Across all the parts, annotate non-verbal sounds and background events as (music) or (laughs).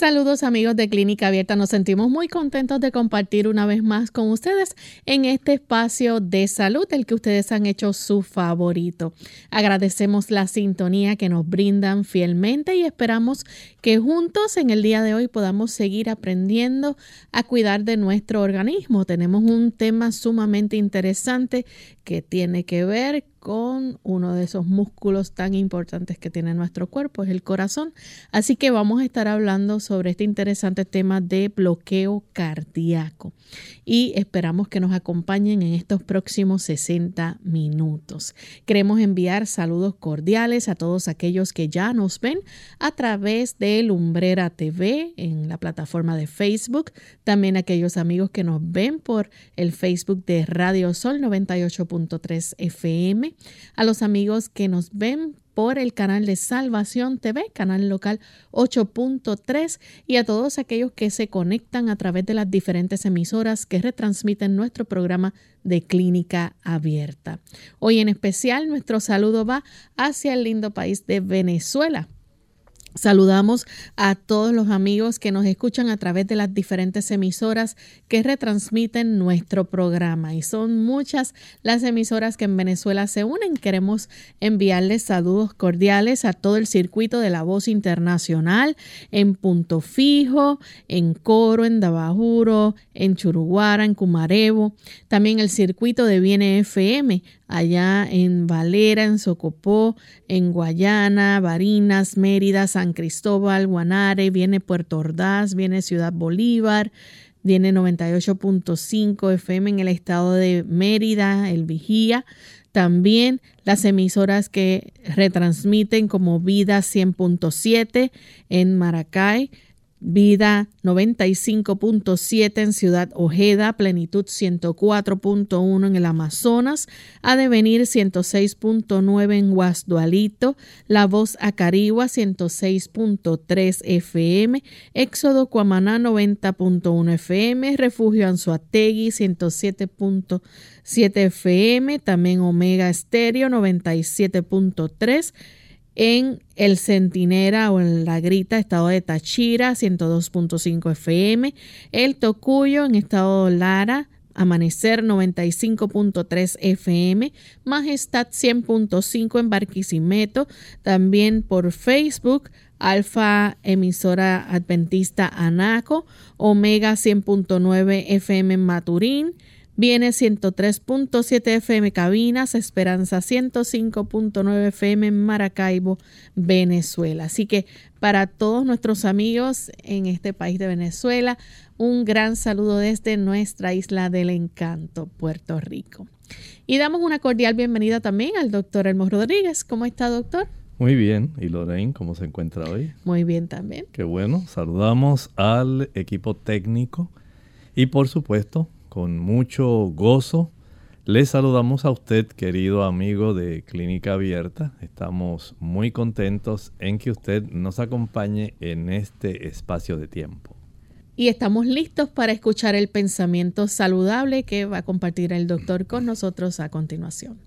Saludos amigos de Clínica Abierta, nos sentimos muy contentos de compartir una vez más con ustedes en este espacio de salud, el que ustedes han hecho su favorito. Agradecemos la sintonía que nos brindan fielmente y esperamos que juntos en el día de hoy podamos seguir aprendiendo a cuidar de nuestro organismo. Tenemos un tema sumamente interesante que tiene que ver con uno de esos músculos tan importantes que tiene nuestro cuerpo, es el corazón. Así que vamos a estar hablando sobre este interesante tema de bloqueo cardíaco y esperamos que nos acompañen en estos próximos 60 minutos. Queremos enviar saludos cordiales a todos aquellos que ya nos ven a través de Lumbrera TV en la plataforma de Facebook, también aquellos amigos que nos ven por el Facebook de Radio Sol 98.3 FM a los amigos que nos ven por el canal de Salvación TV, canal local 8.3 y a todos aquellos que se conectan a través de las diferentes emisoras que retransmiten nuestro programa de clínica abierta. Hoy en especial nuestro saludo va hacia el lindo país de Venezuela Saludamos a todos los amigos que nos escuchan a través de las diferentes emisoras que retransmiten nuestro programa. Y son muchas las emisoras que en Venezuela se unen. Queremos enviarles saludos cordiales a todo el circuito de la voz internacional en Punto Fijo, en Coro, en Dabajuro, en Churuguara, en Cumarevo. También el circuito de Viene FM allá en Valera, en Socopó, en Guayana, Barinas, Mérida, San Cristóbal, Guanare, viene Puerto Ordaz, viene Ciudad Bolívar, viene 98.5 FM en el estado de Mérida, el Vigía. También las emisoras que retransmiten como Vida 100.7 en Maracay, Vida 95.7 en Ciudad Ojeda, Plenitud 104.1 en el Amazonas, Adevenir 106.9 en Guasdualito, La Voz Acarigua 106.3 FM, Éxodo Cuamaná 90.1 FM, Refugio Anzuategui 107.7 FM, también Omega Estéreo 97.3 en El Centinera o en La Grita, estado de Tachira, 102.5 FM, El Tocuyo en estado Lara, Amanecer 95.3 FM, Majestad 100.5 en Barquisimeto, también por Facebook, Alfa Emisora Adventista Anaco, Omega 100.9 FM en Maturín, Viene 103.7 FM Cabinas, Esperanza 105.9 FM en Maracaibo, Venezuela. Así que para todos nuestros amigos en este país de Venezuela, un gran saludo desde nuestra isla del encanto, Puerto Rico. Y damos una cordial bienvenida también al doctor Elmo Rodríguez. ¿Cómo está, doctor? Muy bien. ¿Y Lorraine, cómo se encuentra hoy? Muy bien también. Qué bueno. Saludamos al equipo técnico y por supuesto con mucho gozo. Le saludamos a usted, querido amigo de Clínica Abierta. Estamos muy contentos en que usted nos acompañe en este espacio de tiempo. Y estamos listos para escuchar el pensamiento saludable que va a compartir el doctor con nosotros a continuación.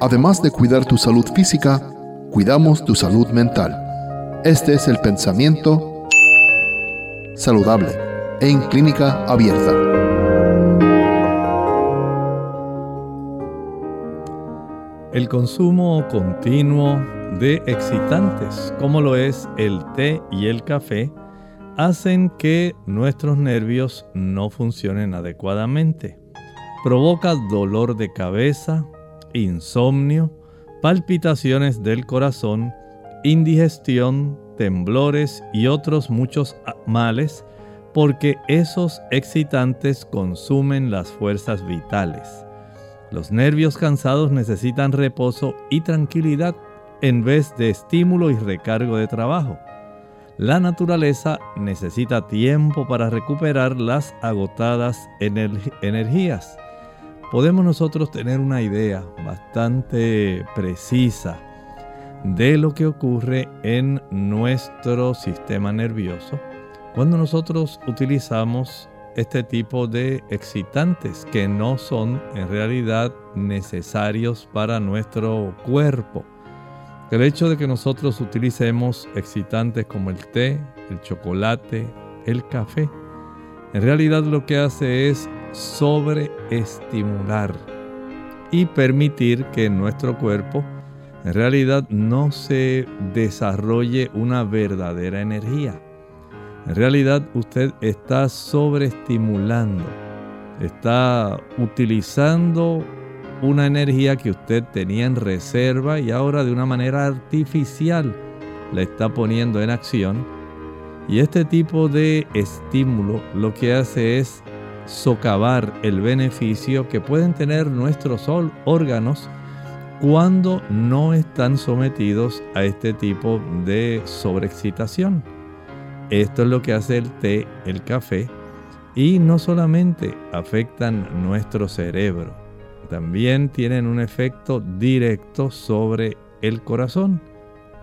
Además de cuidar tu salud física, cuidamos tu salud mental. Este es el pensamiento saludable en clínica abierta. El consumo continuo de excitantes, como lo es el té y el café, hacen que nuestros nervios no funcionen adecuadamente. Provoca dolor de cabeza, insomnio, palpitaciones del corazón, indigestión, temblores y otros muchos males, porque esos excitantes consumen las fuerzas vitales. Los nervios cansados necesitan reposo y tranquilidad en vez de estímulo y recargo de trabajo. La naturaleza necesita tiempo para recuperar las agotadas energías. Podemos nosotros tener una idea bastante precisa de lo que ocurre en nuestro sistema nervioso cuando nosotros utilizamos este tipo de excitantes que no son en realidad necesarios para nuestro cuerpo. El hecho de que nosotros utilicemos excitantes como el té, el chocolate, el café, en realidad lo que hace es sobreestimular y permitir que nuestro cuerpo en realidad no se desarrolle una verdadera energía. En realidad usted está sobreestimulando, está utilizando una energía que usted tenía en reserva y ahora de una manera artificial la está poniendo en acción. Y este tipo de estímulo lo que hace es socavar el beneficio que pueden tener nuestros órganos cuando no están sometidos a este tipo de sobreexcitación. Esto es lo que hace el té, el café, y no solamente afectan nuestro cerebro, también tienen un efecto directo sobre el corazón.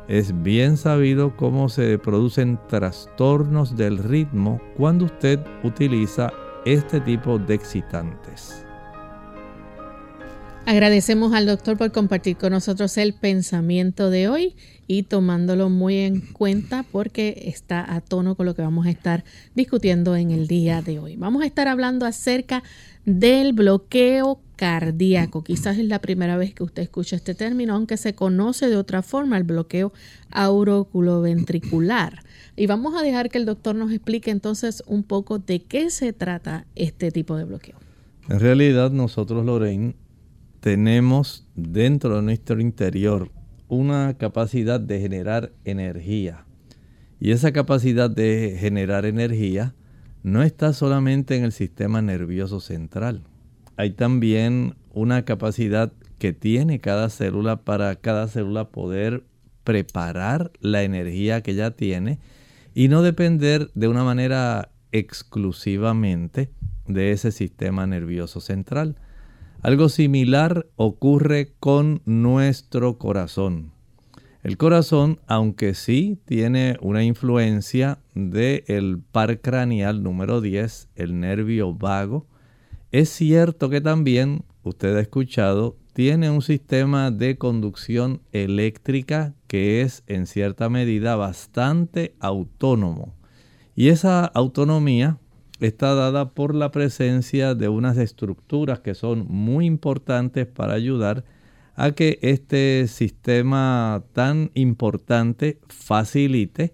Es bien sabido cómo se producen trastornos del ritmo cuando usted utiliza este tipo de excitantes. Agradecemos al doctor por compartir con nosotros el pensamiento de hoy y tomándolo muy en cuenta porque está a tono con lo que vamos a estar discutiendo en el día de hoy. Vamos a estar hablando acerca del bloqueo cardíaco. Quizás es la primera vez que usted escucha este término, aunque se conoce de otra forma, el bloqueo auroculoventricular. Y vamos a dejar que el doctor nos explique entonces un poco de qué se trata este tipo de bloqueo. En realidad nosotros, Lorraine, tenemos dentro de nuestro interior una capacidad de generar energía. Y esa capacidad de generar energía no está solamente en el sistema nervioso central. Hay también una capacidad que tiene cada célula para cada célula poder preparar la energía que ya tiene y no depender de una manera exclusivamente de ese sistema nervioso central. Algo similar ocurre con nuestro corazón. El corazón, aunque sí tiene una influencia del par craneal número 10, el nervio vago, es cierto que también, usted ha escuchado, tiene un sistema de conducción eléctrica que es en cierta medida bastante autónomo. Y esa autonomía está dada por la presencia de unas estructuras que son muy importantes para ayudar a que este sistema tan importante facilite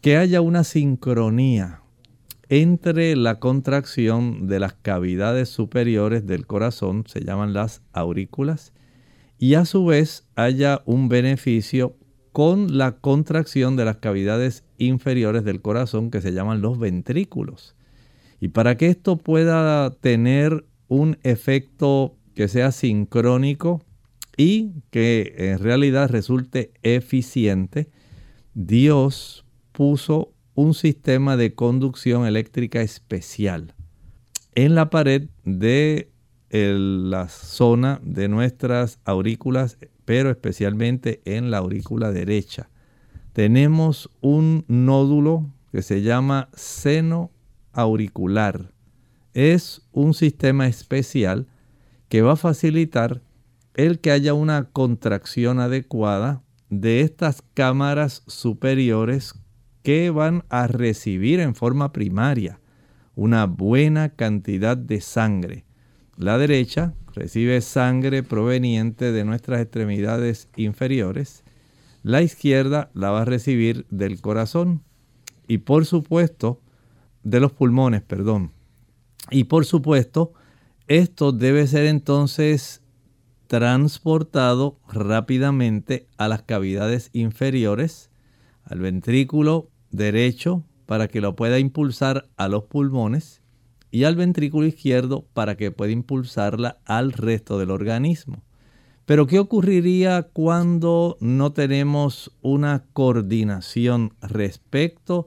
que haya una sincronía entre la contracción de las cavidades superiores del corazón, se llaman las aurículas, y a su vez haya un beneficio con la contracción de las cavidades inferiores del corazón que se llaman los ventrículos. Y para que esto pueda tener un efecto que sea sincrónico y que en realidad resulte eficiente, Dios puso un sistema de conducción eléctrica especial en la pared de la zona de nuestras aurículas, pero especialmente en la aurícula derecha. Tenemos un nódulo que se llama seno auricular. Es un sistema especial que va a facilitar el que haya una contracción adecuada de estas cámaras superiores que van a recibir en forma primaria una buena cantidad de sangre. La derecha recibe sangre proveniente de nuestras extremidades inferiores. La izquierda la va a recibir del corazón. Y por supuesto, de los pulmones, perdón. Y por supuesto, esto debe ser entonces transportado rápidamente a las cavidades inferiores, al ventrículo derecho, para que lo pueda impulsar a los pulmones y al ventrículo izquierdo para que pueda impulsarla al resto del organismo. Pero ¿qué ocurriría cuando no tenemos una coordinación respecto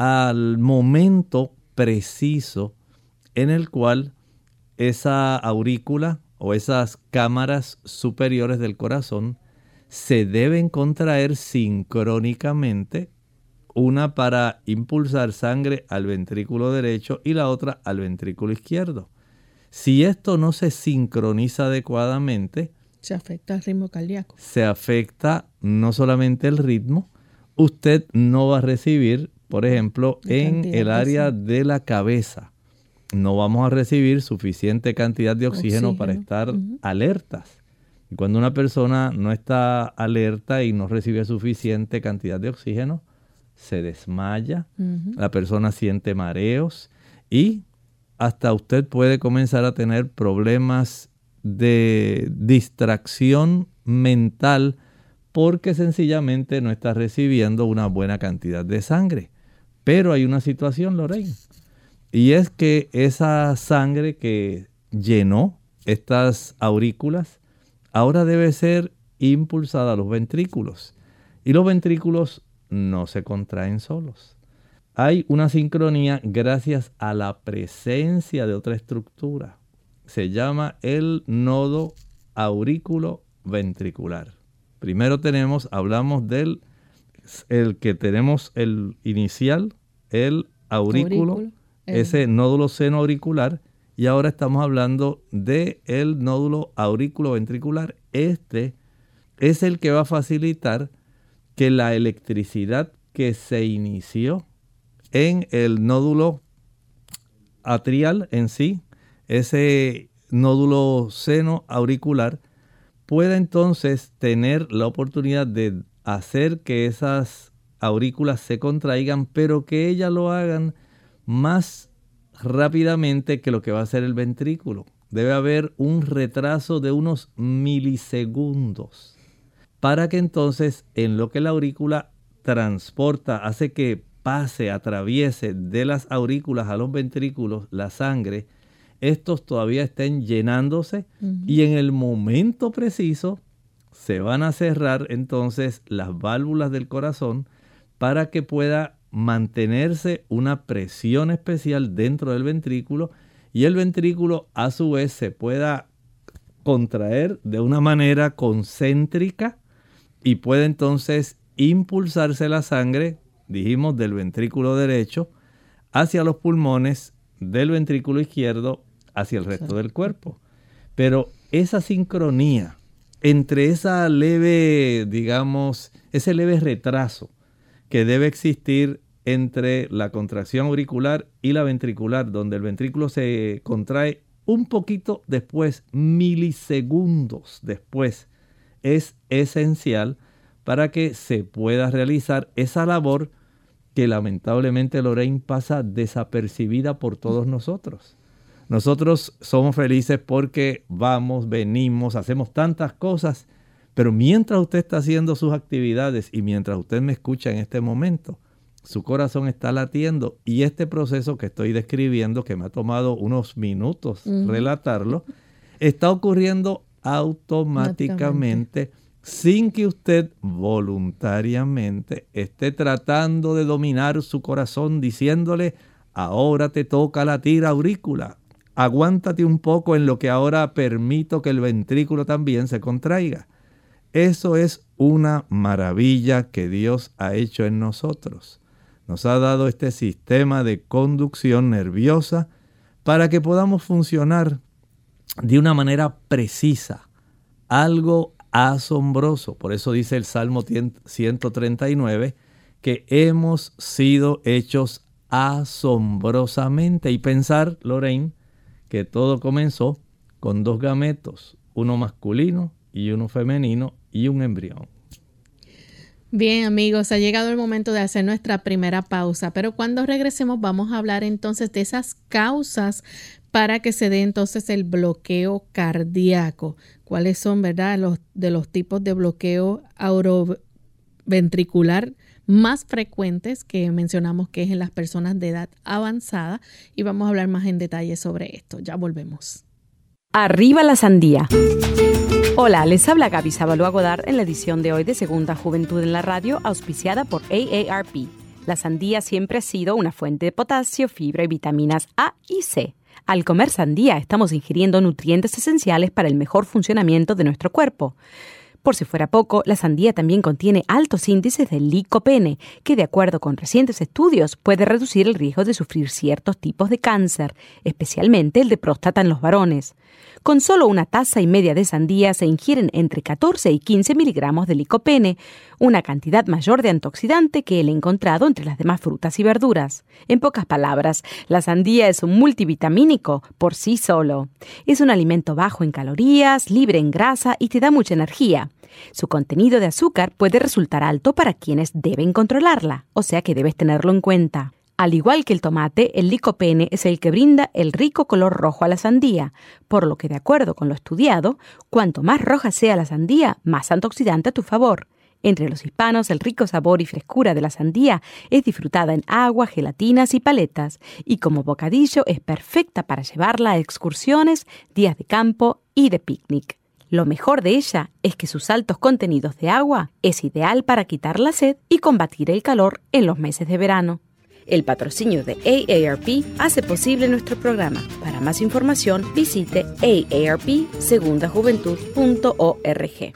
al momento preciso en el cual esa aurícula o esas cámaras superiores del corazón se deben contraer sincrónicamente, una para impulsar sangre al ventrículo derecho y la otra al ventrículo izquierdo. Si esto no se sincroniza adecuadamente, se afecta el ritmo cardíaco. Se afecta no solamente el ritmo, usted no va a recibir, por ejemplo, en el área de la cabeza, no vamos a recibir suficiente cantidad de oxígeno, para estar alertas. Y cuando una persona no está alerta y no recibe suficiente cantidad de oxígeno, se desmaya, la persona siente mareos y hasta usted puede comenzar a tener problemas de distracción mental porque sencillamente no está recibiendo una buena cantidad de sangre. Pero hay una situación, Lorraine, y es que esa sangre que llenó estas aurículas ahora debe ser impulsada a los ventrículos. Y los ventrículos no se contraen solos. Hay una sincronía gracias a la presencia de otra estructura. Se llama el nodo aurículo ventricular. Primero tenemos, hablamos del el que tenemos el inicial, el aurículo, ese nódulo seno auricular, y ahora estamos hablando del el nódulo aurículo ventricular. Este es el que va a facilitar que la electricidad que se inició en el nódulo atrial en sí, ese nódulo seno auricular, pueda entonces tener la oportunidad de hacer que esas aurículas se contraigan, pero que ellas lo hagan más rápidamente que lo que va a hacer el ventrículo. Debe haber un retraso de unos milisegundos para que entonces en lo que la aurícula transporta, hace que pase, atraviese de las aurículas a los ventrículos la sangre, estos todavía estén llenándose y en el momento preciso se van a cerrar entonces las válvulas del corazón para que pueda mantenerse una presión especial dentro del ventrículo y el ventrículo a su vez se pueda contraer de una manera concéntrica y puede entonces impulsarse la sangre, dijimos, del ventrículo derecho hacia los pulmones, del ventrículo izquierdo hacia el resto del cuerpo. Pero esa sincronía entre esa leve, digamos, ese leve retraso que debe existir entre la contracción auricular y la ventricular, donde el ventrículo se contrae un poquito después, milisegundos después, es esencial para que se pueda realizar esa labor que lamentablemente Lorraine pasa desapercibida por todos nosotros. Nosotros somos felices porque vamos, venimos, hacemos tantas cosas, pero mientras usted está haciendo sus actividades y mientras usted me escucha en este momento, su corazón está latiendo y este proceso que estoy describiendo, que me ha tomado unos minutos relatarlo, está ocurriendo automáticamente. sin que usted voluntariamente esté tratando de dominar su corazón diciéndole, ahora te toca latir aurícula, aguántate un poco en lo que ahora permito que el ventrículo también se contraiga. Eso es una maravilla que Dios ha hecho en nosotros. Nos ha dado este sistema de conducción nerviosa para que podamos funcionar de una manera precisa, algo asombroso. Por eso dice el Salmo 139 que hemos sido hechos asombrosamente. Y pensar, Lorraine, que todo comenzó con dos gametos, uno masculino y uno femenino y un embrión. Bien amigos, ha llegado el momento de hacer nuestra primera pausa, pero cuando regresemos vamos a hablar entonces de esas causas para que se dé entonces el bloqueo cardíaco. ¿Cuáles son, verdad, los de los tipos de bloqueo auroventricular más frecuentes que mencionamos que es en las personas de edad avanzada y vamos a hablar más en detalle sobre esto. Ya volvemos. Arriba la sandía. Hola, les habla Gaby Sabalua Godard en la edición de hoy de Segunda Juventud en la Radio, auspiciada por AARP. La sandía siempre ha sido una fuente de potasio, fibra y vitaminas A y C. Al comer sandía estamos ingiriendo nutrientes esenciales para el mejor funcionamiento de nuestro cuerpo. Por si fuera poco, la sandía también contiene altos índices de licopene, que de acuerdo con recientes estudios puede reducir el riesgo de sufrir ciertos tipos de cáncer, especialmente el de próstata en los varones. Con solo una taza y media de sandía se ingieren entre 14 y 15 miligramos de licopene, una cantidad mayor de antioxidante que el encontrado entre las demás frutas y verduras. En pocas palabras, la sandía es un multivitamínico por sí solo. Es un alimento bajo en calorías, libre en grasa y te da mucha energía. Su contenido de azúcar puede resultar alto para quienes deben controlarla, o sea que debes tenerlo en cuenta. Al igual que el tomate, el licopene es el que brinda el rico color rojo a la sandía, por lo que de acuerdo con lo estudiado, cuanto más roja sea la sandía, más antioxidante a tu favor. Entre los hispanos, el rico sabor y frescura de la sandía es disfrutada en agua, gelatinas y paletas, y como bocadillo es perfecta para llevarla a excursiones, días de campo y de picnic. Lo mejor de ella es que sus altos contenidos de agua es ideal para quitar la sed y combatir el calor en los meses de verano. El patrocinio de AARP hace posible nuestro programa. Para más información visite aarpsegundajuventud.org.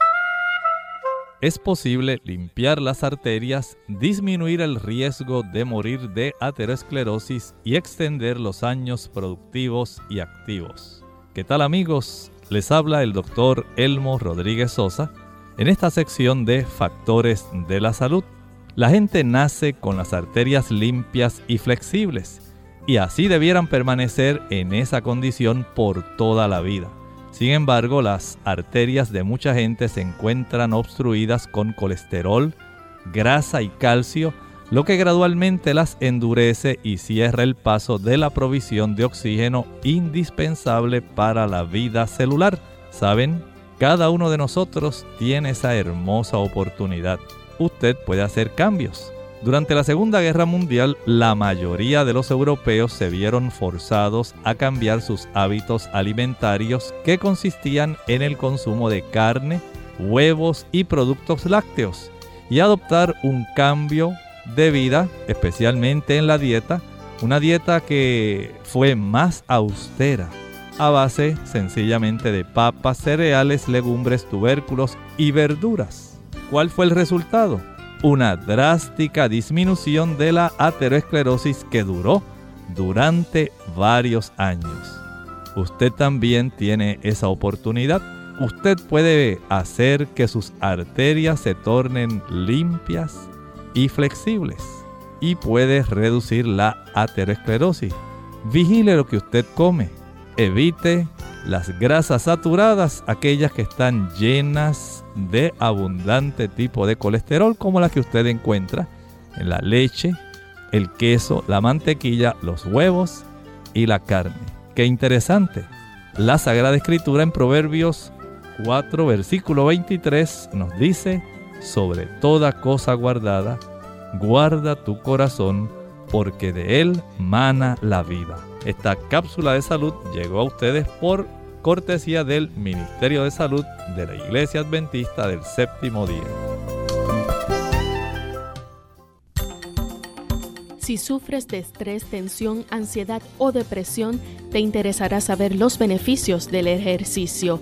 Es posible limpiar las arterias, disminuir el riesgo de morir de aterosclerosis y extender los años productivos y activos. ¿Qué tal amigos? Les habla el doctor Elmo Rodríguez Sosa en esta sección de Factores de la Salud. La gente nace con las arterias limpias y flexibles y así debieran permanecer en esa condición por toda la vida. Sin embargo, las arterias de mucha gente se encuentran obstruidas con colesterol, grasa y calcio, lo que gradualmente las endurece y cierra el paso de la provisión de oxígeno indispensable para la vida celular. ¿Saben? Cada uno de nosotros tiene esa hermosa oportunidad usted puede hacer cambios. Durante la Segunda Guerra Mundial, la mayoría de los europeos se vieron forzados a cambiar sus hábitos alimentarios que consistían en el consumo de carne, huevos y productos lácteos y adoptar un cambio de vida, especialmente en la dieta, una dieta que fue más austera, a base sencillamente de papas, cereales, legumbres, tubérculos y verduras. ¿Cuál fue el resultado? Una drástica disminución de la aterosclerosis que duró durante varios años. Usted también tiene esa oportunidad. Usted puede hacer que sus arterias se tornen limpias y flexibles y puede reducir la aterosclerosis. Vigile lo que usted come. Evite las grasas saturadas, aquellas que están llenas de abundante tipo de colesterol como la que usted encuentra en la leche, el queso, la mantequilla, los huevos y la carne. Qué interesante. La Sagrada Escritura en Proverbios 4, versículo 23 nos dice, sobre toda cosa guardada, guarda tu corazón, porque de él mana la vida. Esta cápsula de salud llegó a ustedes por cortesía del Ministerio de Salud de la Iglesia Adventista del Séptimo Día. Si sufres de estrés, tensión, ansiedad o depresión, te interesará saber los beneficios del ejercicio.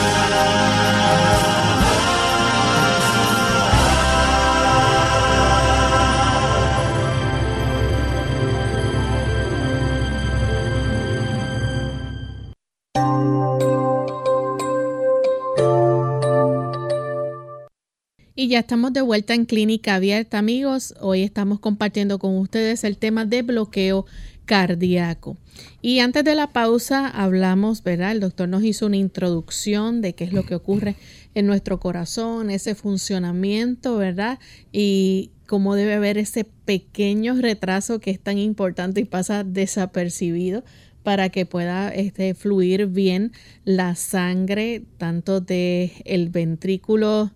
Ya estamos de vuelta en Clínica Abierta, amigos. Hoy estamos compartiendo con ustedes el tema de bloqueo cardíaco. Y antes de la pausa hablamos, ¿verdad? El doctor nos hizo una introducción de qué es lo que ocurre en nuestro corazón, ese funcionamiento, ¿verdad? Y cómo debe haber ese pequeño retraso que es tan importante y pasa desapercibido para que pueda este, fluir bien la sangre tanto del el ventrículo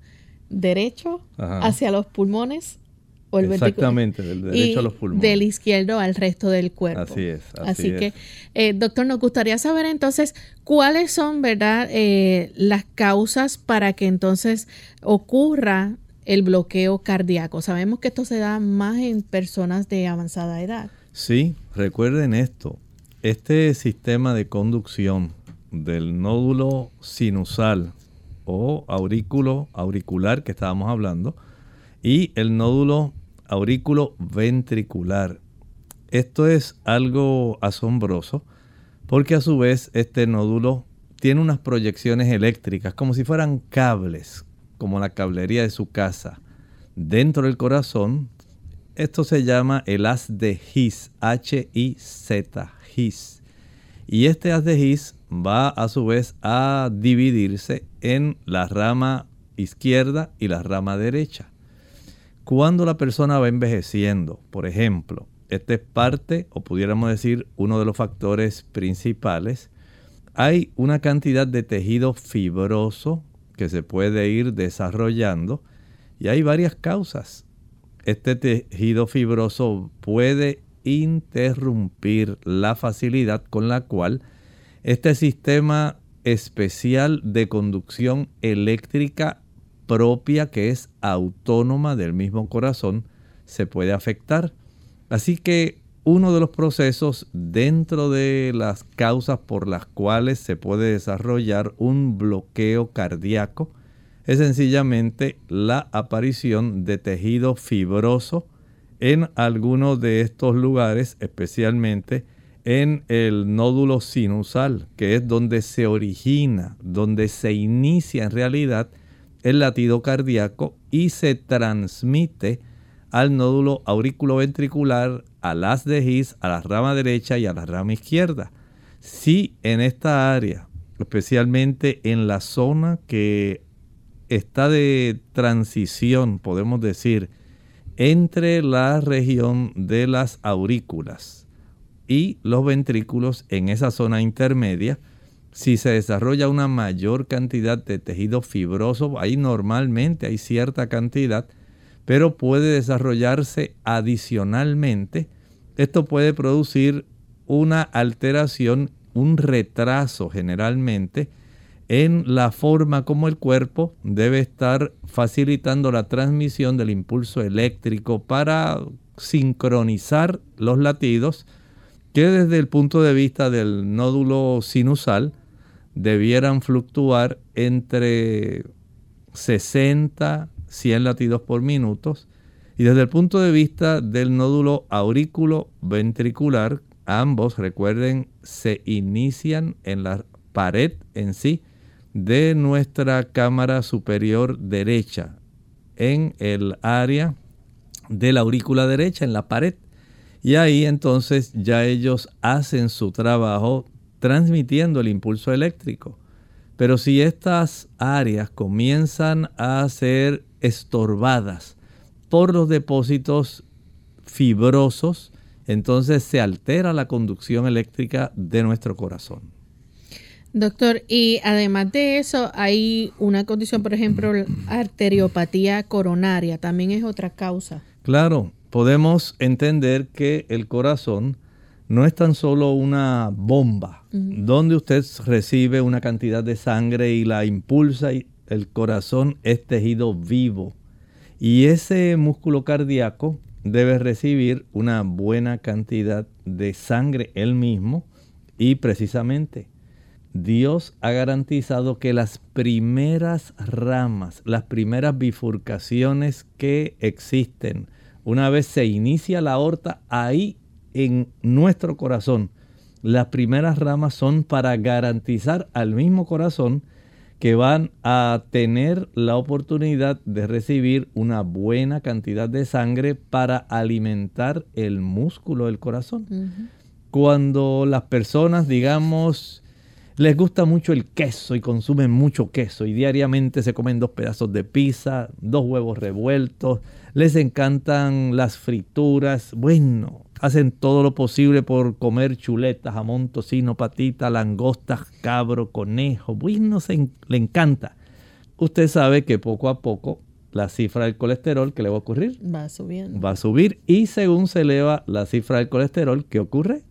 derecho hacia los pulmones. O el Exactamente, del derecho a los pulmones. Del izquierdo al resto del cuerpo. Así es. Así, que, eh, doctor, nos gustaría saber entonces cuáles son, ¿verdad?, eh, las causas para que entonces ocurra el bloqueo cardíaco. Sabemos que esto se da más en personas de avanzada edad. Sí, recuerden esto. Este sistema de conducción del nódulo sinusal o aurículo auricular que estábamos hablando y el nódulo aurículo ventricular. Esto es algo asombroso porque a su vez este nódulo tiene unas proyecciones eléctricas como si fueran cables, como la cablería de su casa. Dentro del corazón, esto se llama el haz de His, H-I-Z, His. Y este haz de His va a su vez a dividirse en la rama izquierda y la rama derecha. Cuando la persona va envejeciendo, por ejemplo, este es parte, o pudiéramos decir, uno de los factores principales, hay una cantidad de tejido fibroso que se puede ir desarrollando y hay varias causas. Este tejido fibroso puede interrumpir la facilidad con la cual este sistema especial de conducción eléctrica propia que es autónoma del mismo corazón se puede afectar. Así que uno de los procesos dentro de las causas por las cuales se puede desarrollar un bloqueo cardíaco es sencillamente la aparición de tejido fibroso en algunos de estos lugares, especialmente en el nódulo sinusal, que es donde se origina, donde se inicia en realidad el latido cardíaco y se transmite al nódulo auriculoventricular, al haz de His, a la rama derecha y a la rama izquierda. Si en esta área, especialmente en la zona que está de transición, podemos decir, entre la región de las aurículas y los ventrículos en esa zona intermedia. Si se desarrolla una mayor cantidad de tejido fibroso, ahí normalmente hay cierta cantidad, pero puede desarrollarse adicionalmente. Esto puede producir una alteración, un retraso generalmente en la forma como el cuerpo debe estar facilitando la transmisión del impulso eléctrico para sincronizar los latidos que desde el punto de vista del nódulo sinusal debieran fluctuar entre 60, 100 latidos por minuto. Y desde el punto de vista del nódulo aurículo ventricular, ambos, recuerden, se inician en la pared en sí de nuestra cámara superior derecha, en el área de la aurícula derecha, en la pared. Y ahí entonces ya ellos hacen su trabajo transmitiendo el impulso eléctrico. Pero si estas áreas comienzan a ser estorbadas por los depósitos fibrosos, entonces se altera la conducción eléctrica de nuestro corazón. Doctor, y además de eso, hay una condición, por ejemplo, arteriopatía coronaria, también es otra causa. Claro, podemos entender que el corazón no es tan solo una bomba donde usted recibe una cantidad de sangre y la impulsa y el corazón es tejido vivo. Y ese músculo cardíaco debe recibir una buena cantidad de sangre él mismo y precisamente Dios ha garantizado que las primeras ramas, las primeras bifurcaciones que existen, una vez se inicia la aorta, ahí en nuestro corazón, las primeras ramas son para garantizar al mismo corazón que van a tener la oportunidad de recibir una buena cantidad de sangre para alimentar el músculo del corazón. Cuando las personas, digamos, les gusta mucho el queso y consumen mucho queso y diariamente se comen dos pedazos de pizza, dos huevos revueltos, les encantan las frituras, bueno, hacen todo lo posible por comer chuletas, jamón, tocino, patita, langostas, cabro, conejo, bueno, se, le encanta. Usted sabe que poco a poco la cifra del colesterol, ¿qué le va a ocurrir? Va subiendo. Va a subir y según se eleva la cifra del colesterol, ¿qué ocurre?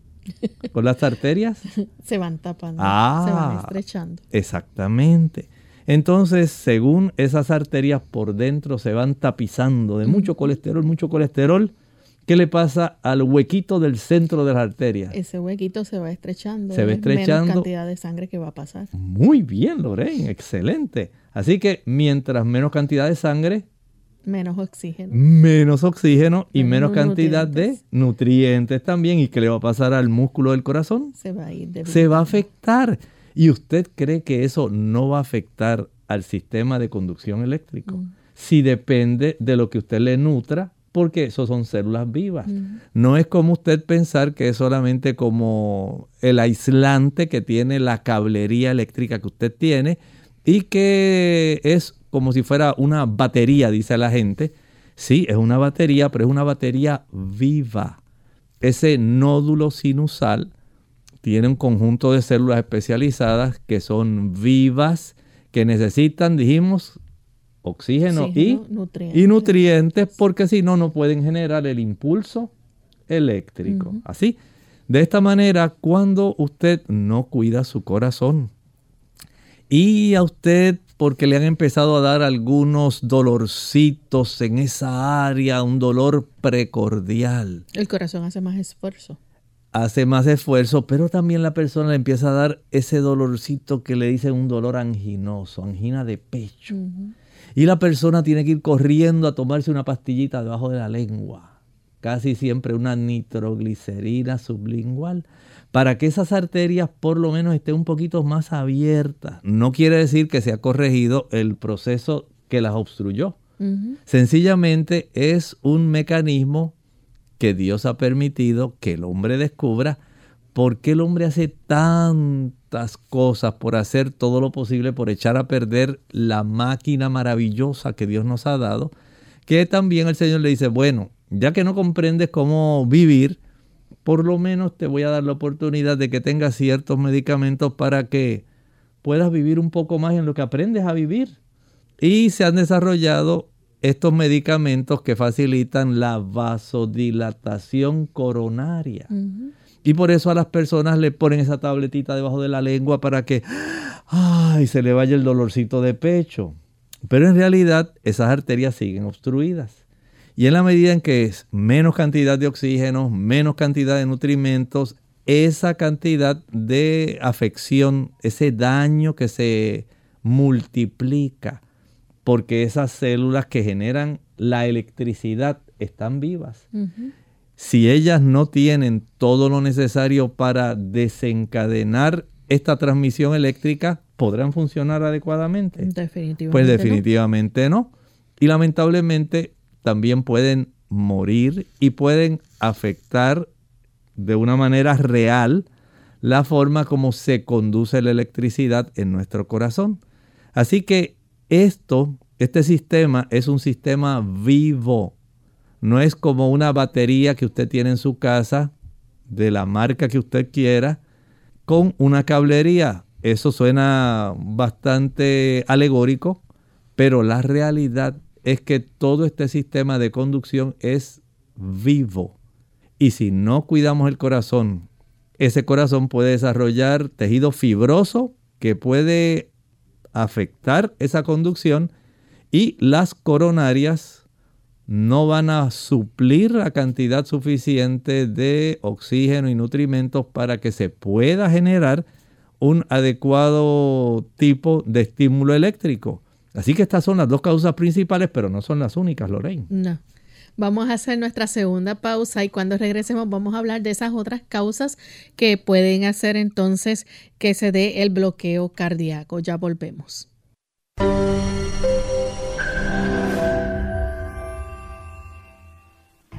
con las arterias. (laughs) se van tapando, ah, se van estrechando. Exactamente. Entonces, según esas arterias por dentro se van tapizando de mucho colesterol, mucho colesterol, ¿qué le pasa al huequito del centro de las arterias? Ese huequito se va estrechando. Se va estrechando. Menos cantidad de sangre que va a pasar. Muy bien, Lorraine, excelente. Así que mientras menos cantidad de sangre, Menos oxígeno. Menos oxígeno y menos, cantidad de nutrientes también. ¿Y qué le va a pasar al músculo del corazón? Se va a ir. Se va a afectar. ¿Y usted cree que eso no va a afectar al sistema de conducción eléctrico? Mm. Si depende de lo que usted le nutra, porque eso son células vivas. Mm. No es como usted pensar que es solamente como el aislante que tiene la cablería eléctrica que usted tiene y que es como si fuera una batería, dice la gente. Sí, es una batería, pero es una batería viva. Ese nódulo sinusal tiene un conjunto de células especializadas que son vivas, que necesitan, dijimos, oxígeno y, nutrientes. y, nutrientes. porque si no, no pueden generar el impulso eléctrico. Así, de esta manera, cuando usted no cuida su corazón y a usted porque le han empezado a dar algunos dolorcitos en esa área, un dolor precordial. El corazón hace más esfuerzo. Hace más esfuerzo, pero también la persona le empieza a dar ese dolorcito que le dicen un dolor anginoso, angina de pecho. Y la persona tiene que ir corriendo a tomarse una pastillita debajo de la lengua, casi siempre una nitroglicerina sublingual para que esas arterias por lo menos estén un poquito más abiertas. No quiere decir que se ha corregido el proceso que las obstruyó. Sencillamente es un mecanismo que Dios ha permitido que el hombre descubra por qué el hombre hace tantas cosas por hacer todo lo posible por echar a perder la máquina maravillosa que Dios nos ha dado, que también el Señor le dice, bueno, ya que no comprendes cómo vivir, por lo menos te voy a dar la oportunidad de que tengas ciertos medicamentos para que puedas vivir un poco más en lo que aprendes a vivir. Y se han desarrollado estos medicamentos que facilitan la vasodilatación coronaria. Y por eso a las personas le ponen esa tabletita debajo de la lengua para que ay, se le vaya el dolorcito de pecho. Pero en realidad esas arterias siguen obstruidas. Y en la medida en que es menos cantidad de oxígeno, menos cantidad de nutrimentos, esa cantidad de afección, ese daño que se multiplica, porque esas células que generan la electricidad están vivas. Si ellas no tienen todo lo necesario para desencadenar esta transmisión eléctrica, ¿podrán funcionar adecuadamente? Definitivamente. Pues definitivamente no. Y lamentablemente también pueden morir y pueden afectar de una manera real la forma como se conduce la electricidad en nuestro corazón. Así que esto, este sistema es un sistema vivo. No es como una batería que usted tiene en su casa, de la marca que usted quiera, con una cablería. Eso suena bastante alegórico, pero la realidad es que todo este sistema de conducción es vivo. Y si no cuidamos el corazón, ese corazón puede desarrollar tejido fibroso que puede afectar esa conducción y las coronarias no van a suplir la cantidad suficiente de oxígeno y nutrimentos para que se pueda generar un adecuado tipo de estímulo eléctrico. Así que estas son las dos causas principales, pero no son las únicas, Lorraine. No. Vamos a hacer nuestra segunda pausa y cuando regresemos vamos a hablar de esas otras causas que pueden hacer entonces que se dé el bloqueo cardíaco. Ya volvemos.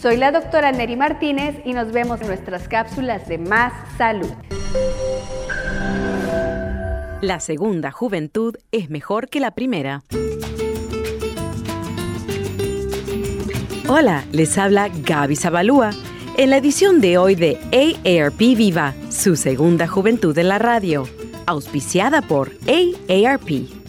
Soy la doctora Neri Martínez y nos vemos en nuestras cápsulas de Más Salud. La segunda juventud es mejor que la primera. Hola, les habla Gaby Zabalúa en la edición de hoy de AARP Viva, su segunda juventud en la radio, auspiciada por AARP.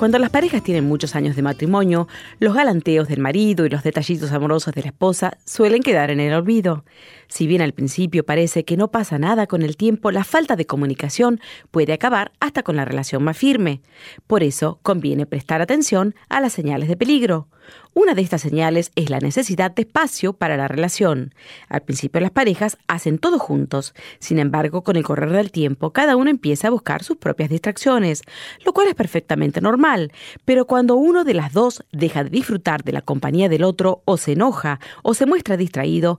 Cuando las parejas tienen muchos años de matrimonio, los galanteos del marido y los detallitos amorosos de la esposa suelen quedar en el olvido. Si bien al principio parece que no pasa nada con el tiempo, la falta de comunicación puede acabar hasta con la relación más firme. Por eso conviene prestar atención a las señales de peligro. Una de estas señales es la necesidad de espacio para la relación. Al principio las parejas hacen todo juntos, sin embargo con el correr del tiempo cada uno empieza a buscar sus propias distracciones, lo cual es perfectamente normal, pero cuando uno de las dos deja de disfrutar de la compañía del otro o se enoja o se muestra distraído,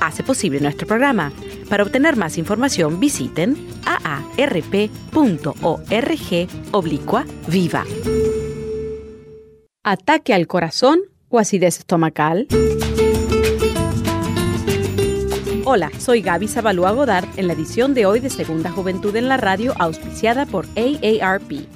hace posible nuestro programa. Para obtener más información visiten aarp.org oblicua viva. ¿Ataque al corazón o acidez estomacal? Hola, soy Gaby Zabalúa Godard en la edición de hoy de Segunda Juventud en la Radio auspiciada por AARP.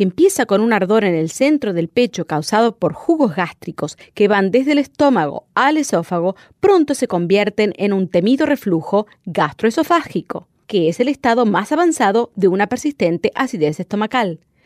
que empieza con un ardor en el centro del pecho causado por jugos gástricos que van desde el estómago al esófago, pronto se convierten en un temido reflujo gastroesofágico, que es el estado más avanzado de una persistente acidez estomacal.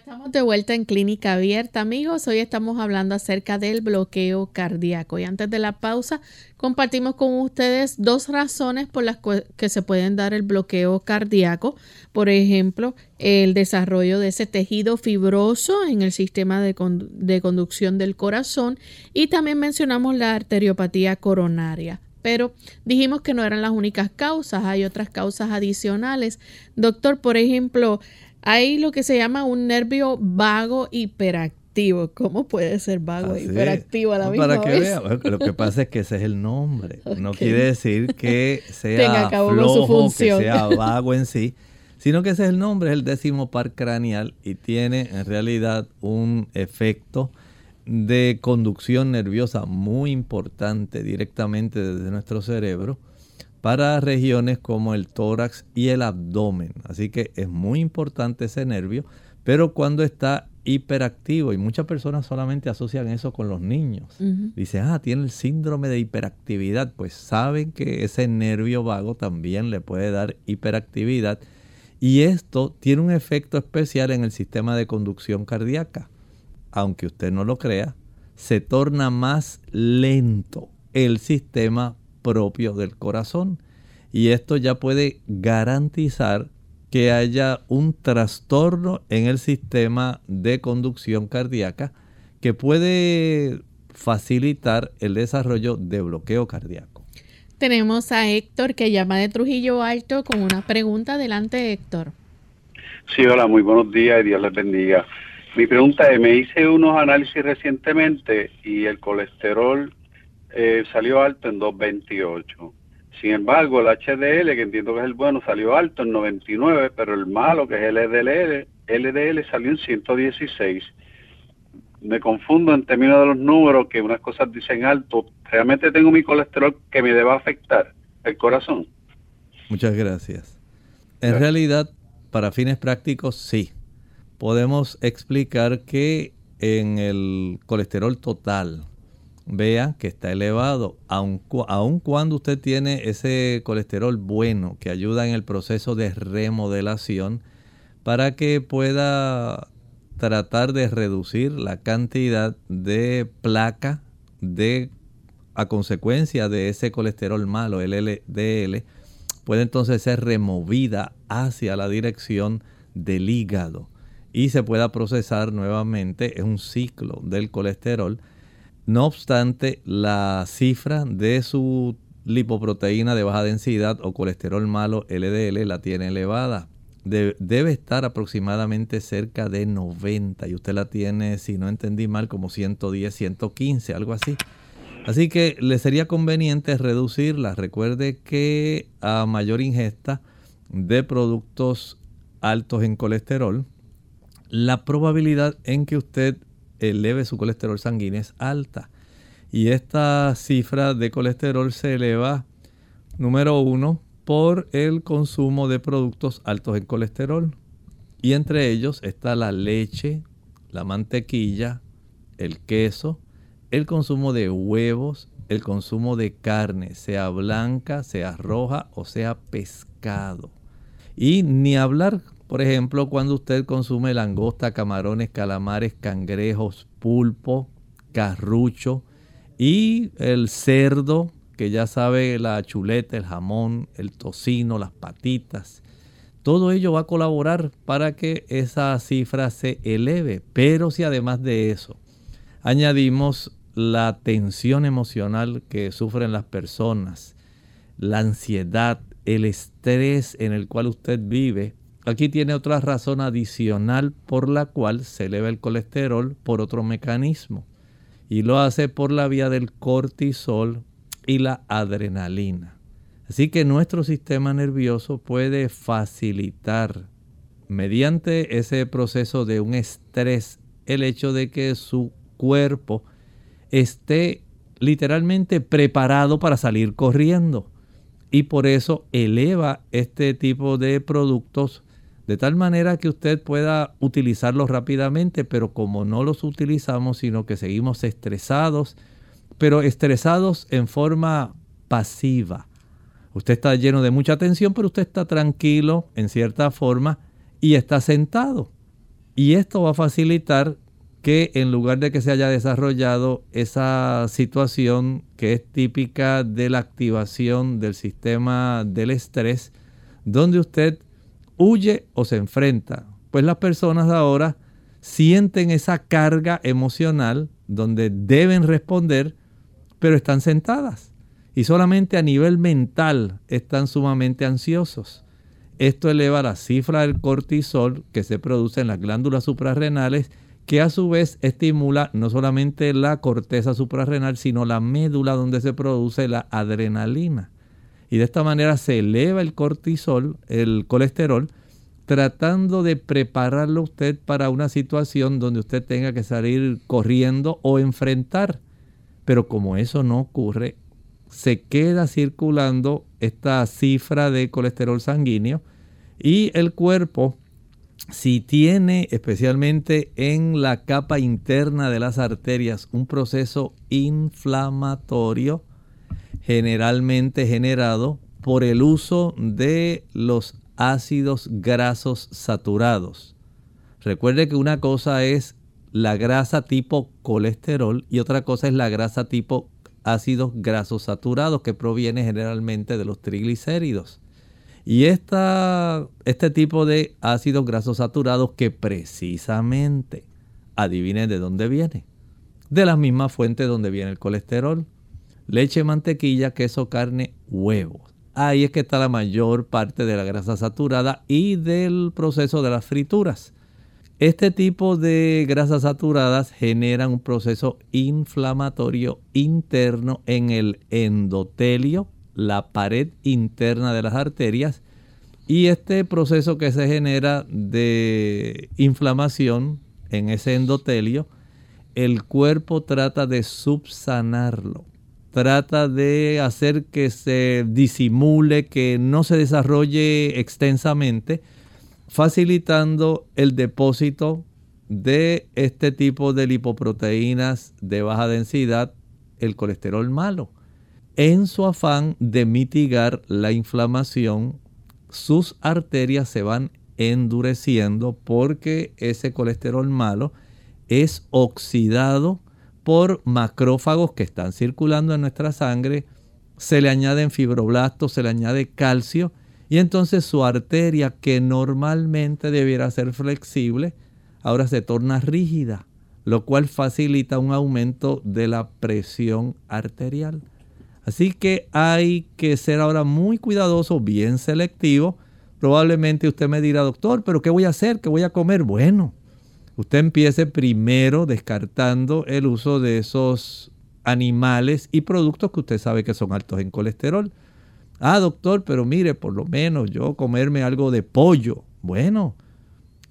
Estamos de vuelta en Clínica Abierta, amigos. Hoy estamos hablando acerca del bloqueo cardíaco. Y antes de la pausa, compartimos con ustedes dos razones por las que se pueden dar el bloqueo cardíaco. Por ejemplo, el desarrollo de ese tejido fibroso en el sistema de, de conducción del corazón. Y también mencionamos la arteriopatía coronaria pero dijimos que no eran las únicas causas, hay otras causas adicionales. Doctor, por ejemplo, hay lo que se llama un nervio vago hiperactivo. ¿Cómo puede ser vago hiperactivo a la misma Para que vea, lo que pasa es que ese es el nombre. (laughs) No quiere decir que (laughs) sea flojo, que sea (laughs) vago en sí, sino que ese es el nombre, es el décimo par craneal y tiene en realidad un efecto de conducción nerviosa muy importante directamente desde nuestro cerebro para regiones como el tórax y el abdomen. Así que es muy importante ese nervio, pero cuando está hiperactivo, y muchas personas solamente asocian eso con los niños. Dicen, ah, tiene el síndrome de hiperactividad, pues saben que ese nervio vago también le puede dar hiperactividad. Y esto tiene un efecto especial en el sistema de conducción cardíaca aunque usted no lo crea, se torna más lento el sistema propio del corazón. Y esto ya puede garantizar que haya un trastorno en el sistema de conducción cardíaca que puede facilitar el desarrollo de bloqueo cardíaco. Tenemos a Héctor que llama de Trujillo Alto con una pregunta. Adelante, Héctor. Sí, hola, muy buenos días y Dios les bendiga. Mi pregunta es, me hice unos análisis recientemente y el colesterol eh, salió alto en 228. Sin embargo, el HDL, que entiendo que es el bueno, salió alto en 99, pero el malo, que es el LDL, LDL salió en 116. Me confundo en términos de los números, que unas cosas dicen alto. ¿Realmente tengo mi colesterol que me deba afectar el corazón? Muchas gracias. En realidad, para fines prácticos, sí podemos explicar que en el colesterol total, vea que está elevado, aun, cuando usted tiene ese colesterol bueno que ayuda en el proceso de remodelación para que pueda tratar de reducir la cantidad de placa de a consecuencia de ese colesterol malo, el LDL, puede entonces ser removida hacia la dirección del hígado y se pueda procesar nuevamente. Es un ciclo del colesterol. No obstante, la cifra de su lipoproteína de baja densidad o colesterol malo LDL la tiene elevada. debe estar aproximadamente cerca de 90 y usted la tiene, si no entendí mal, como 110, 115, algo así. Así que le sería conveniente reducirla. Recuerde que a mayor ingesta de productos altos en colesterol, la probabilidad en que usted eleve su colesterol sanguíneo es alta. Y esta cifra de colesterol se eleva, número uno, por el consumo de productos altos en colesterol. Y entre ellos está la leche, la mantequilla, el queso, el consumo de huevos, el consumo de carne, sea blanca, sea roja o sea pescado. Y ni hablar por ejemplo, cuando usted consume langosta, camarones, calamares, cangrejos, pulpo, carrucho y el cerdo, que ya sabe la chuleta, el jamón, el tocino, las patitas. Todo ello va a colaborar para que esa cifra se eleve. Pero si además de eso añadimos la tensión emocional que sufren las personas, la ansiedad, el estrés en el cual usted vive, Aquí tiene otra razón adicional por la cual se eleva el colesterol por otro mecanismo. Y lo hace por la vía del cortisol y la adrenalina. Así que nuestro sistema nervioso puede facilitar mediante ese proceso de un estrés el hecho de que su cuerpo esté literalmente preparado para salir corriendo. Y por eso eleva este tipo de productos de tal manera que usted pueda utilizarlos rápidamente, pero como no los utilizamos, sino que seguimos estresados, pero estresados en forma pasiva. Usted está lleno de mucha tensión, pero usted está tranquilo en cierta forma y está sentado. Y esto va a facilitar que en lugar de que se haya desarrollado esa situación que es típica de la activación del sistema del estrés, donde usted huye o se enfrenta. Pues las personas ahora sienten esa carga emocional donde deben responder, pero están sentadas. Y solamente a nivel mental están sumamente ansiosos. Esto eleva la cifra del cortisol que se produce en las glándulas suprarrenales, que a su vez estimula no solamente la corteza suprarrenal, sino la médula donde se produce la adrenalina y de esta manera se eleva el cortisol, el colesterol, tratando de prepararlo usted para una situación donde usted tenga que salir corriendo o enfrentar. Pero como eso no ocurre, se queda circulando esta cifra de colesterol sanguíneo y el cuerpo, si tiene especialmente en la capa interna de las arterias un proceso inflamatorio, generalmente generado por el uso de los ácidos grasos saturados. Recuerde que una cosa es la grasa tipo colesterol y otra cosa es la grasa tipo ácidos grasos saturados que proviene generalmente de los triglicéridos. Y esta, este tipo de ácidos grasos saturados que precisamente, adivinen de dónde viene. De la misma fuente donde viene el colesterol leche, mantequilla, queso, carne, huevos. Ahí es que está la mayor parte de la grasa saturada y del proceso de las frituras. Este tipo de grasas saturadas generan un proceso inflamatorio interno en el endotelio, la pared interna de las arterias, y este proceso que se genera de inflamación en ese endotelio, el cuerpo trata de subsanarlo trata de hacer que se disimule, que no se desarrolle extensamente, facilitando el depósito de este tipo de lipoproteínas de baja densidad, el colesterol malo. En su afán de mitigar la inflamación, sus arterias se van endureciendo porque ese colesterol malo es oxidado por macrófagos que están circulando en nuestra sangre, se le añaden fibroblastos, se le añade calcio y entonces su arteria que normalmente debiera ser flexible, ahora se torna rígida, lo cual facilita un aumento de la presión arterial. Así que hay que ser ahora muy cuidadoso, bien selectivo. Probablemente usted me dirá, doctor, pero ¿qué voy a hacer? ¿Qué voy a comer? Bueno, usted empiece primero descartando el uso de esos animales y productos que usted sabe que son altos en colesterol. Ah, doctor, pero mire, por lo menos yo comerme algo de pollo. Bueno,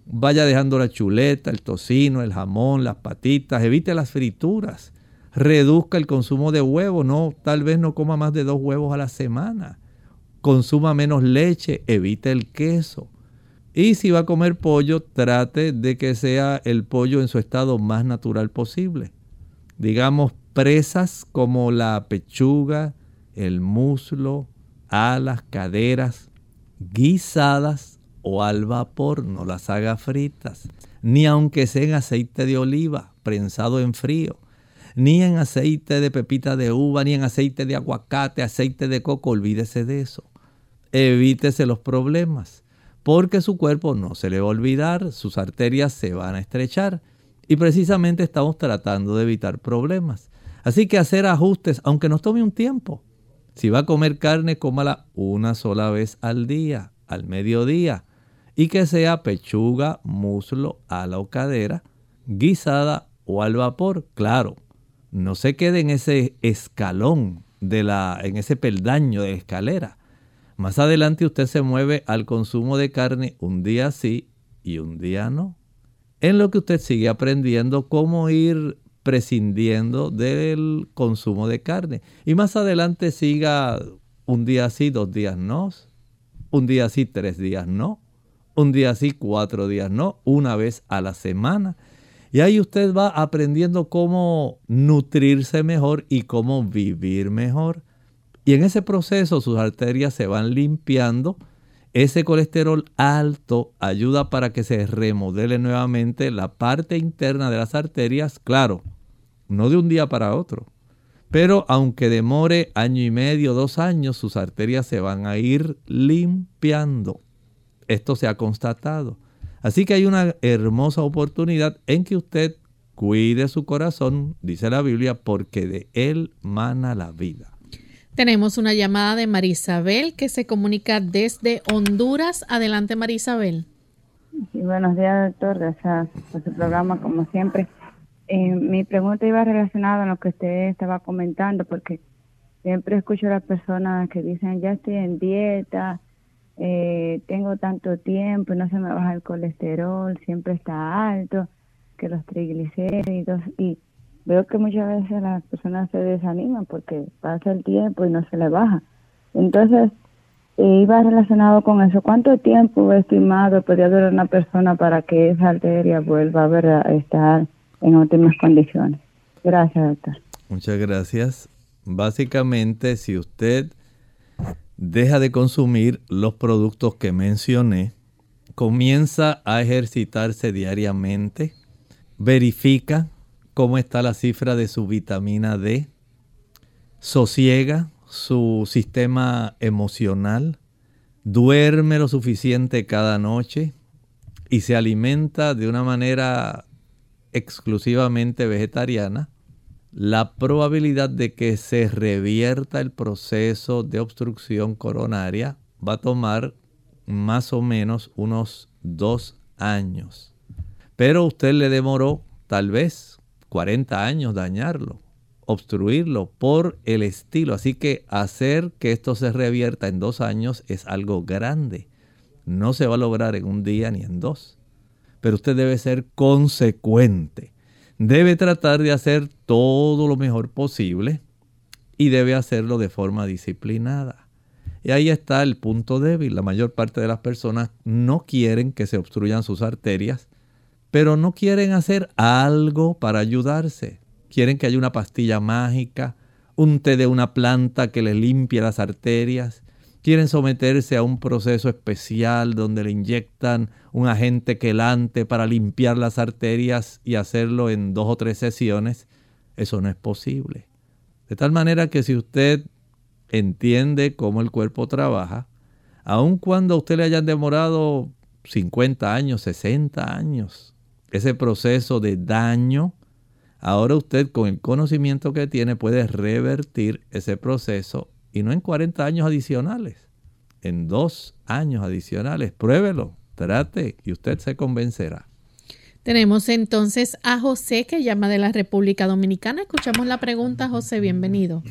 vaya dejando la chuleta, el tocino, el jamón, las patitas, evite las frituras, reduzca el consumo de huevos, no, tal vez no coma más de dos huevos a la semana, consuma menos leche, evite el queso. Y si va a comer pollo, trate de que sea el pollo en su estado más natural posible. Digamos, presas como la pechuga, el muslo, alas, caderas, guisadas o al vapor, no las haga fritas, ni aunque sea en aceite de oliva, prensado en frío, ni en aceite de pepita de uva, ni en aceite de aguacate, aceite de coco, olvídese de eso. Evítese los problemas porque su cuerpo no se le va a olvidar, sus arterias se van a estrechar y precisamente estamos tratando de evitar problemas. Así que hacer ajustes, aunque nos tome un tiempo. Si va a comer carne, cómala una sola vez al día, al mediodía, y que sea pechuga, muslo, ala o cadera, guisada o al vapor, claro. No se quede en ese escalón de la, en ese peldaño de escalera. Más adelante usted se mueve al consumo de carne un día sí y un día no. En lo que usted sigue aprendiendo cómo ir prescindiendo del consumo de carne. Y más adelante siga un día sí, dos días no. Un día sí, tres días no. un día sí, cuatro días no, una vez a la semana. Y ahí usted va aprendiendo cómo nutrirse mejor y cómo vivir mejor. Y en ese proceso sus arterias se van limpiando. Ese colesterol alto ayuda para que se remodele nuevamente la parte interna de las arterias, claro, no de un día para otro. Pero aunque demore año y medio, dos años, sus arterias se van a ir limpiando. Esto se ha constatado. Así que hay una hermosa oportunidad en que usted cuide su corazón, dice la Biblia, porque de él mana la vida. Tenemos una llamada de Marisabel que se comunica desde Honduras. Adelante, Marisabel. Sí, buenos días, doctor. Gracias por su programa, como siempre. Eh, mi pregunta iba relacionada a lo que usted estaba comentando, porque siempre escucho a las personas que dicen, ya estoy en dieta, eh, tengo tanto tiempo, no se me baja el colesterol, siempre está alto, que los triglicéridos y veo que muchas veces las personas se desaniman porque pasa el tiempo y no se le baja. Entonces, eh, iba relacionado con eso. ¿Cuánto tiempo estimado podría durar una persona para que esa arteria vuelva a, a estar en óptimas condiciones? Gracias, doctor. Muchas gracias. Básicamente, si usted deja de consumir los productos que mencioné, comienza a ejercitarse diariamente, verifica cómo está la cifra de su vitamina D, sosiega su sistema emocional, duerme lo suficiente cada noche y se alimenta de una manera exclusivamente vegetariana, la probabilidad de que se revierta el proceso de obstrucción coronaria va a tomar más o menos unos dos años. Pero usted le demoró tal vez 40 años dañarlo, obstruirlo por el estilo. Así que hacer que esto se revierta en dos años es algo grande. No se va a lograr en un día ni en dos. Pero usted debe ser consecuente debe tratar de hacer todo lo mejor posible y debe hacerlo de forma disciplinada. Y ahí está el punto débil. La mayor parte de las personas no quieren que se obstruyan sus arterias, pero no quieren hacer algo para ayudarse. Quieren que haya una pastilla mágica, un té de una planta que les limpie las arterias, quieren someterse a un proceso especial donde le inyectan un agente quelante para limpiar las arterias y hacerlo en dos o tres sesiones, eso no es posible. De tal manera que si usted entiende cómo el cuerpo trabaja, aun cuando a usted le hayan demorado 50 años, 60 años, ese proceso de daño, ahora usted con el conocimiento que tiene puede revertir ese proceso y no en 40 años adicionales, en dos años adicionales. Pruébelo, trate y usted se convencerá. Tenemos entonces a José que llama de la República Dominicana. Escuchamos la pregunta, José, bienvenido.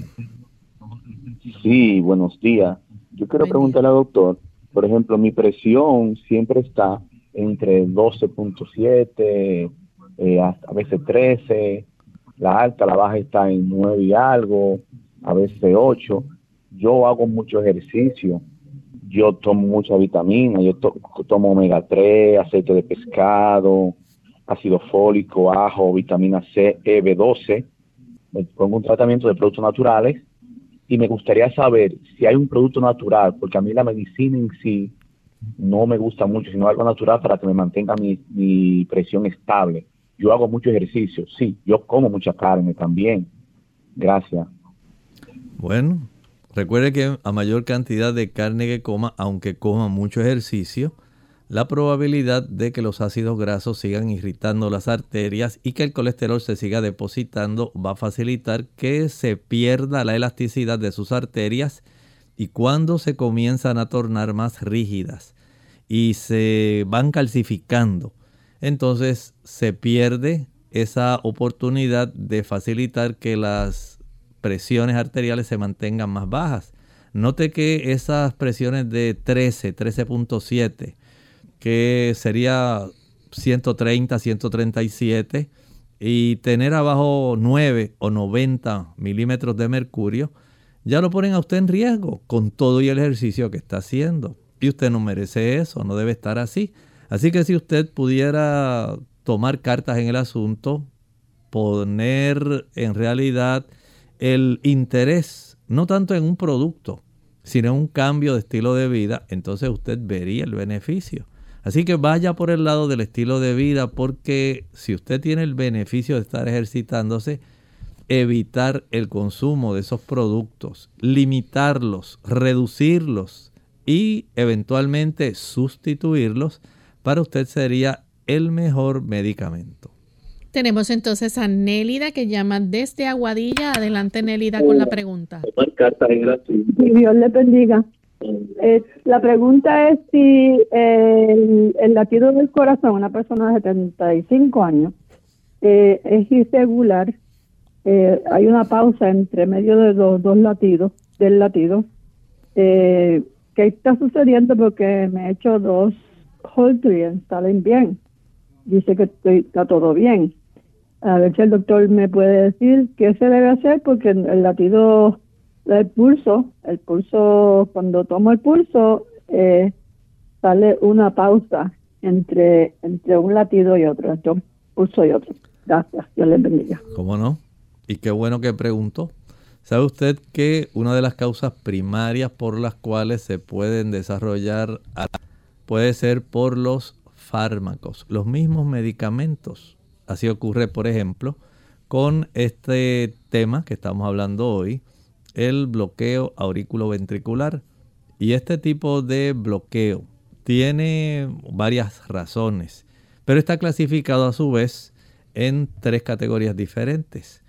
Sí, buenos días. Yo quiero preguntarle al doctor, por ejemplo, mi presión siempre está entre 12.7, eh, a veces 13, la alta, la baja está en 9 y algo, a veces 8 yo hago mucho ejercicio, yo tomo mucha vitamina, yo tomo omega 3, aceite de pescado, ácido fólico, ajo, vitamina C, E, B12, me pongo un tratamiento de productos naturales y me gustaría saber si hay un producto natural, porque a mí la medicina en sí no me gusta mucho, sino algo natural para que me mantenga mi, presión estable. Yo hago mucho ejercicio, sí, yo como mucha carne también. Gracias. Bueno, Recuerde que a mayor cantidad de carne que coma, aunque coma mucho ejercicio, la probabilidad de que los ácidos grasos sigan irritando las arterias y que el colesterol se siga depositando va a facilitar que se pierda la elasticidad de sus arterias y cuando se comienzan a tornar más rígidas y se van calcificando, entonces se pierde esa oportunidad de facilitar que las presiones arteriales se mantengan más bajas. Note que esas presiones de 13, 13.7, que sería 130, 137, y tener abajo 9 o 90 milímetros de mercurio, ya lo ponen a usted en riesgo con todo y el ejercicio que está haciendo. y usted no merece eso, no debe estar así. Así que si usted pudiera tomar cartas en el asunto, poner en realidad el interés, no tanto en un producto, sino en un cambio de estilo de vida, entonces usted vería el beneficio. Así que vaya por el lado del estilo de vida porque si usted tiene el beneficio de estar ejercitándose, evitar el consumo de esos productos, limitarlos, reducirlos y eventualmente sustituirlos, para usted sería el mejor medicamento. Tenemos entonces a Nélida que llama desde Aguadilla. Adelante Nélida con la pregunta. Dios le bendiga. Eh, la pregunta es si el, latido del corazón, una persona de 75 años, eh, es irregular. Eh, hay una pausa entre medio de los dos latidos, del latido. ¿Qué está sucediendo? Porque me he hecho dos Holtrian, salen bien. Dice que está todo bien. A ver si el doctor me puede decir qué se debe hacer porque el latido el pulso, el pulso, cuando tomo el pulso, eh, sale una pausa entre, entre un latido y otro, entre pulso y otro. Gracias, Dios les bendiga. ¿Cómo no? Y qué bueno que preguntó. ¿Sabe usted que una de las causas primarias por las cuales se pueden desarrollar puede ser por los fármacos, los mismos medicamentos? Así ocurre, por ejemplo, con este tema que estamos hablando hoy, el bloqueo ventricular Y este tipo de bloqueo tiene varias razones, pero está clasificado a su vez en tres categorías diferentes.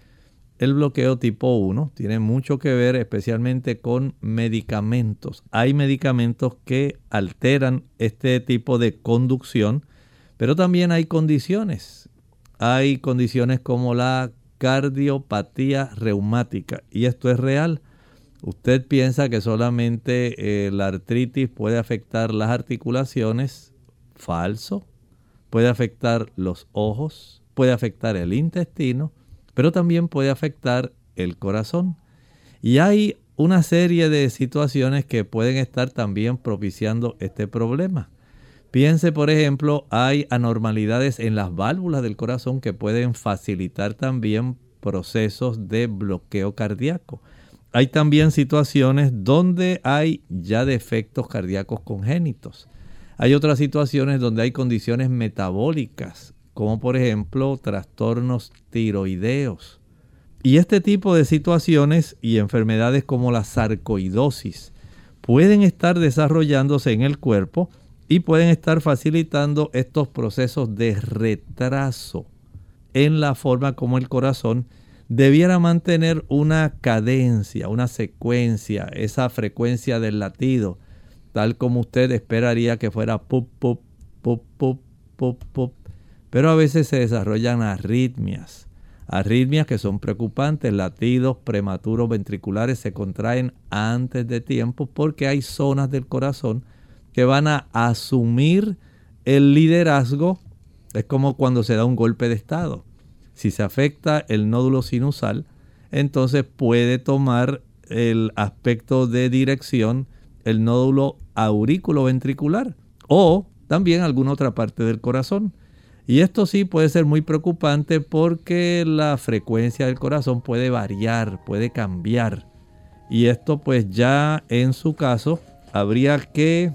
El bloqueo tipo 1 tiene mucho que ver especialmente con medicamentos. Hay medicamentos que alteran este tipo de conducción, pero también hay condiciones. Hay condiciones como la cardiopatía reumática. Y esto es real. Usted piensa que solamente eh, la artritis puede afectar las articulaciones. Falso. Puede afectar los ojos, puede afectar el intestino, pero también puede afectar el corazón. Y hay una serie de situaciones que pueden estar también propiciando este problema. Piense, por ejemplo, hay anormalidades en las válvulas del corazón que pueden facilitar también procesos de bloqueo cardíaco. Hay también situaciones donde hay ya defectos cardíacos congénitos. Hay otras situaciones donde hay condiciones metabólicas, como por ejemplo trastornos tiroideos. Y este tipo de situaciones y enfermedades como la sarcoidosis pueden estar desarrollándose en el cuerpo y pueden estar facilitando estos procesos de retraso en la forma como el corazón debiera mantener una cadencia, una secuencia, esa frecuencia del latido, tal como usted esperaría que fuera pop, pop, pop, pop, pop. Pero a veces se desarrollan arritmias, arritmias que son preocupantes, latidos prematuros ventriculares se contraen antes de tiempo porque hay zonas del corazón que van a asumir el liderazgo. Es como cuando se da un golpe de estado. Si se afecta el nódulo sinusal, entonces puede tomar el aspecto de dirección el nódulo aurículo ventricular o también alguna otra parte del corazón. Y esto sí puede ser muy preocupante porque la frecuencia del corazón puede variar, puede cambiar. Y esto pues ya en su caso habría que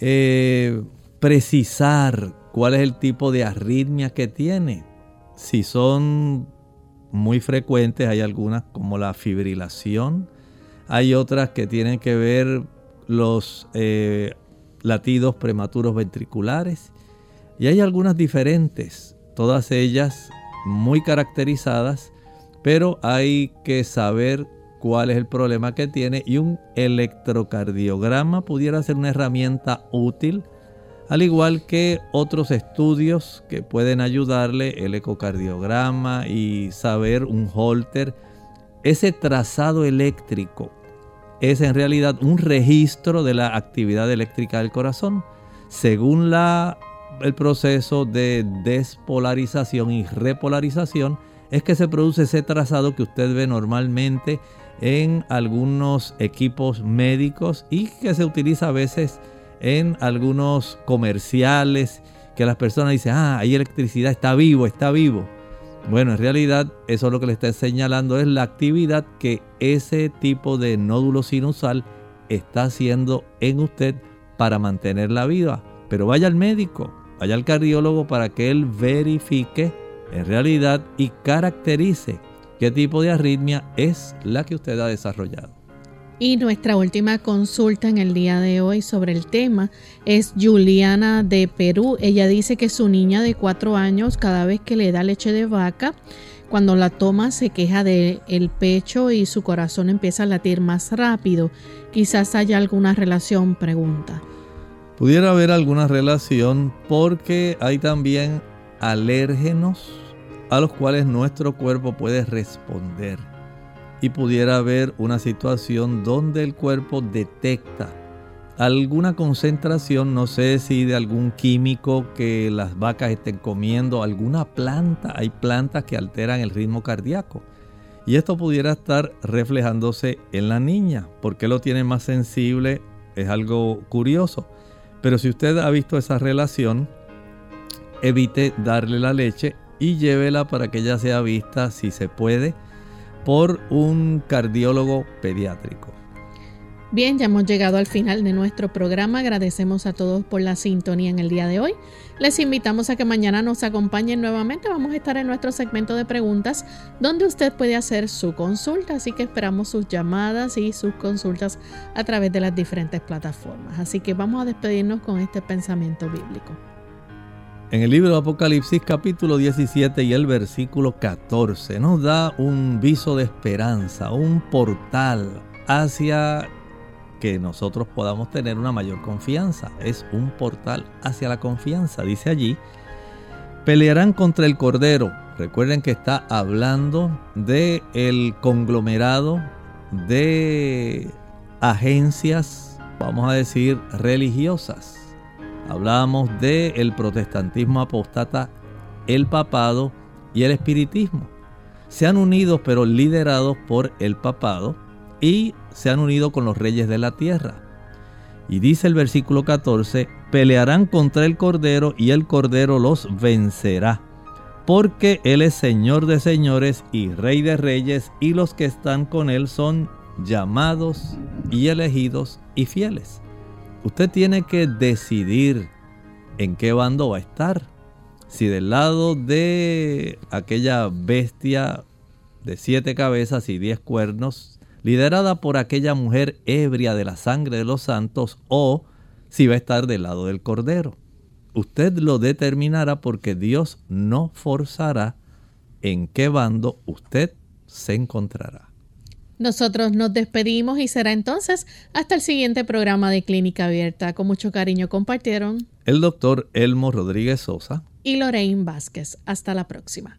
eh, precisar cuál es el tipo de arritmia que tiene. Si son muy frecuentes, hay algunas como la fibrilación, hay otras que tienen que ver los eh, latidos prematuros ventriculares y hay algunas diferentes, todas ellas muy caracterizadas, pero hay que saber cuál es el problema que tiene y un electrocardiograma pudiera ser una herramienta útil, al igual que otros estudios que pueden ayudarle, el ecocardiograma y saber un holter. Ese trazado eléctrico es en realidad un registro de la actividad eléctrica del corazón. Según la, el proceso de despolarización y repolarización, es que se produce ese trazado que usted ve normalmente en algunos equipos médicos y que se utiliza a veces en algunos comerciales que las personas dicen, ah, hay electricidad, está vivo, está vivo. Bueno, en realidad eso lo que le está señalando es la actividad que ese tipo de nódulo sinusal está haciendo en usted para mantenerla viva. Pero vaya al médico, vaya al cardiólogo para que él verifique en realidad y caracterice qué tipo de arritmia es la que usted ha desarrollado. Y nuestra última consulta en el día de hoy sobre el tema es Juliana de Perú. Ella dice que su niña de cuatro años cada vez que le da leche de vaca, cuando la toma se queja del el pecho y su corazón empieza a latir más rápido. Quizás haya alguna relación, pregunta. Pudiera haber alguna relación porque hay también alérgenos a los cuales nuestro cuerpo puede responder. Y pudiera haber una situación donde el cuerpo detecta alguna concentración, no sé si de algún químico que las vacas estén comiendo, alguna planta. Hay plantas que alteran el ritmo cardíaco. Y esto pudiera estar reflejándose en la niña. ¿Por qué lo tiene más sensible? Es algo curioso. Pero si usted ha visto esa relación, evite darle la leche y llévela para que ella sea vista, si se puede, por un cardiólogo pediátrico. Bien, ya hemos llegado al final de nuestro programa. Agradecemos a todos por la sintonía en el día de hoy. Les invitamos a que mañana nos acompañen nuevamente. Vamos a estar en nuestro segmento de preguntas donde usted puede hacer su consulta. Así que esperamos sus llamadas y sus consultas a través de las diferentes plataformas. Así que vamos a despedirnos con este pensamiento bíblico. En el libro de Apocalipsis capítulo 17 y el versículo 14 nos da un viso de esperanza, un portal hacia que nosotros podamos tener una mayor confianza. Es un portal hacia la confianza. Dice allí, pelearán contra el Cordero. Recuerden que está hablando de el conglomerado de agencias, vamos a decir, religiosas Hablábamos del el protestantismo apóstata, el papado y el espiritismo. Se han unido pero liderados por el papado y se han unido con los reyes de la tierra. Y dice el versículo 14, pelearán contra el Cordero y el Cordero los vencerá, porque Él es Señor de señores y Rey de reyes y los que están con Él son llamados y elegidos y fieles. Usted tiene que decidir en qué bando va a estar. Si del lado de aquella bestia de siete cabezas y diez cuernos, liderada por aquella mujer ebria de la sangre de los santos, o si va a estar del lado del cordero. Usted lo determinará porque Dios no forzará en qué bando usted se encontrará. Nosotros nos despedimos y será entonces hasta el siguiente programa de Clínica Abierta. Con mucho cariño compartieron el doctor Elmo Rodríguez Sosa y Lorraine Vázquez. Hasta la próxima.